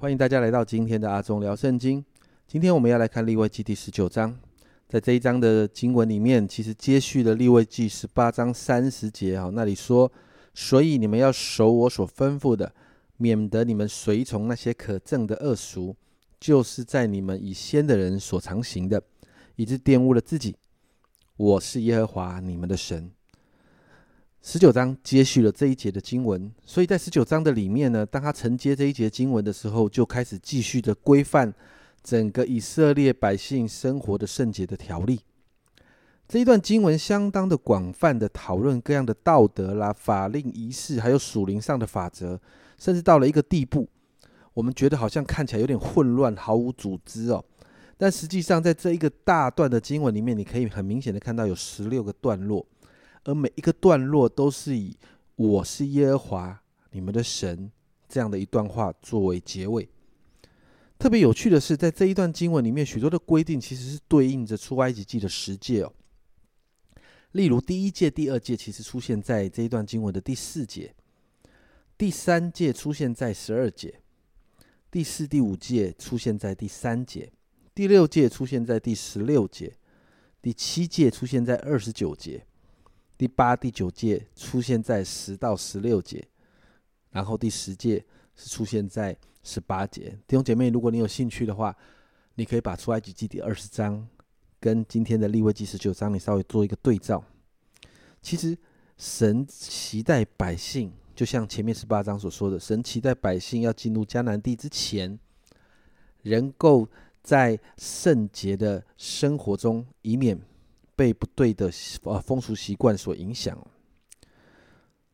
欢迎大家来到今天的阿忠聊圣经。今天我们要来看立位记第十九章，在这一章的经文里面，其实接续了立位记十八章三十节哈，那里说：“所以你们要守我所吩咐的，免得你们随从那些可憎的恶俗，就是在你们以先的人所常行的，以致玷污了自己。我是耶和华你们的神。”十九章接续了这一节的经文，所以在十九章的里面呢，当他承接这一节经文的时候，就开始继续的规范整个以色列百姓生活的圣洁的条例。这一段经文相当的广泛的讨论各样的道德啦、法令、仪式，还有属灵上的法则，甚至到了一个地步，我们觉得好像看起来有点混乱、毫无组织哦。但实际上，在这一个大段的经文里面，你可以很明显的看到有十六个段落。而每一个段落都是以“我是耶和华你们的神”这样的一段话作为结尾。特别有趣的是，在这一段经文里面，许多的规定其实是对应着出埃及记的十诫哦。例如，第一届、第二届其实出现在这一段经文的第四节；第三届出现在十二节；第四、第五届出现在第三节；第六届出现在第十六节；第七届出现在二十九节。第八、第九届出现在十到十六节，然后第十届是出现在十八节。弟兄姐妹，如果你有兴趣的话，你可以把出埃及记第二十章跟今天的立位记十九章，你稍微做一个对照。其实神期待百姓，就像前面十八章所说的，神期待百姓要进入迦南地之前，能够在圣洁的生活中，以免。被不对的呃风俗习惯所影响。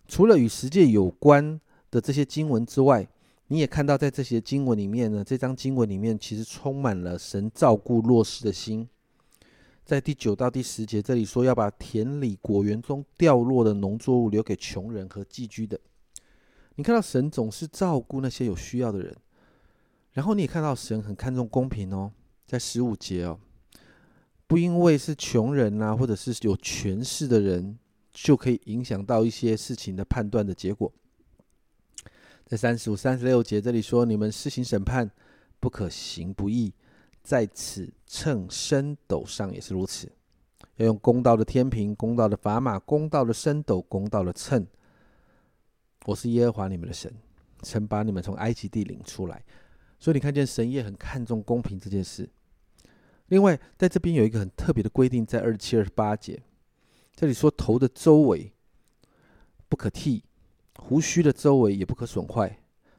除了与十诫有关的这些经文之外，你也看到在这些经文里面呢，这张经文里面其实充满了神照顾弱势的心。在第九到第十节这里说要把田里果园中掉落的农作物留给穷人和寄居的。你看到神总是照顾那些有需要的人，然后你也看到神很看重公平哦，在十五节哦。不因为是穷人呐，或者是有权势的人，就可以影响到一些事情的判断的结果。在三十五、三十六节这里说：“你们施行审判，不可行不义，在此秤升斗上也是如此，要用公道的天平、公道的砝码、公道的升斗、公道的秤。我是耶和华你们的神，曾把你们从埃及地领出来。所以你看见神也很看重公平这件事。”另外，在这边有一个很特别的规定，在二十七、二十八节，这里说头的周围不可剃，胡须的周围也不可损坏，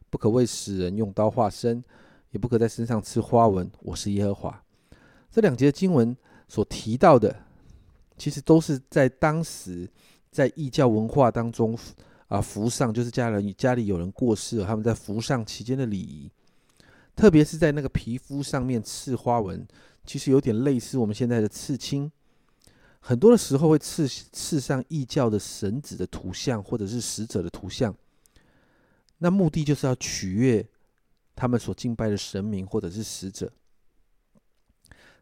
不可为死人用刀划身，也不可在身上刺花纹。我是耶和华。这两节经文所提到的，其实都是在当时在异教文化当中啊，服上就是家人家里有人过世了，他们在服上期间的礼仪，特别是在那个皮肤上面刺花纹。其实有点类似我们现在的刺青，很多的时候会刺刺上异教的神子的图像，或者是使者的图像。那目的就是要取悦他们所敬拜的神明或者是使者。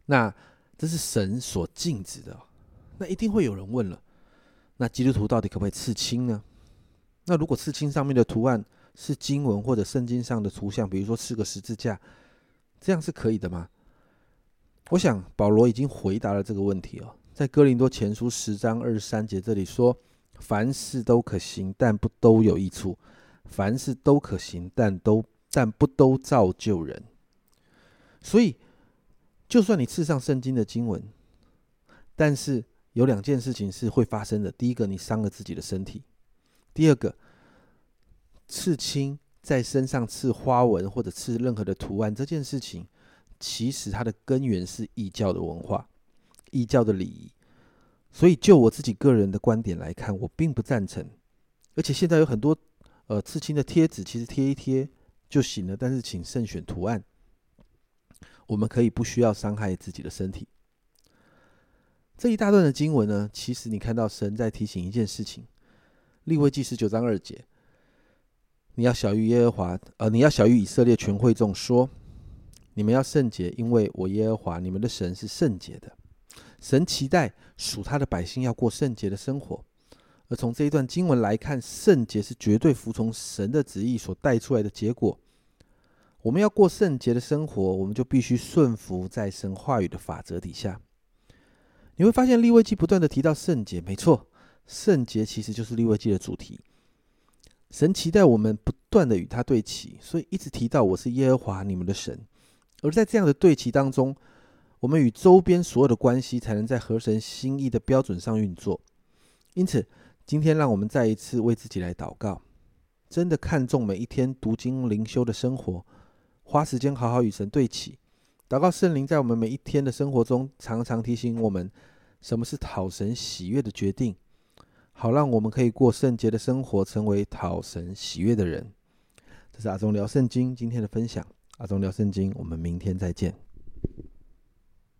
那这是神所禁止的。那一定会有人问了：那基督徒到底可不可以刺青呢？那如果刺青上面的图案是经文或者圣经上的图像，比如说是个十字架，这样是可以的吗？我想保罗已经回答了这个问题哦，在哥林多前书十章二十三节这里说：“凡事都可行，但不都有益处；凡事都可行，但都但不都造就人。”所以，就算你刺上圣经的经文，但是有两件事情是会发生的：第一个，你伤了自己的身体；第二个，刺青在身上刺花纹或者刺任何的图案这件事情。其实它的根源是异教的文化、异教的礼仪，所以就我自己个人的观点来看，我并不赞成。而且现在有很多呃刺青的贴纸，其实贴一贴就行了，但是请慎选图案。我们可以不需要伤害自己的身体。这一大段的经文呢，其实你看到神在提醒一件事情：立位记十九章二节，你要小于耶和华，呃，你要小于以色列全会众说。你们要圣洁，因为我耶和华你们的神是圣洁的。神期待属他的百姓要过圣洁的生活。而从这一段经文来看，圣洁是绝对服从神的旨意所带出来的结果。我们要过圣洁的生活，我们就必须顺服在神话语的法则底下。你会发现利未记不断的提到圣洁，没错，圣洁其实就是利未记的主题。神期待我们不断的与他对齐，所以一直提到我是耶和华你们的神。而在这样的对齐当中，我们与周边所有的关系才能在合神心意的标准上运作。因此，今天让我们再一次为自己来祷告，真的看重每一天读经灵修的生活。花时间好好与神对齐，祷告圣灵在我们每一天的生活中，常常提醒我们什么是讨神喜悦的决定，好让我们可以过圣洁的生活，成为讨神喜悦的人。这是阿忠聊圣经今天的分享，阿忠聊圣经，我们明天再见。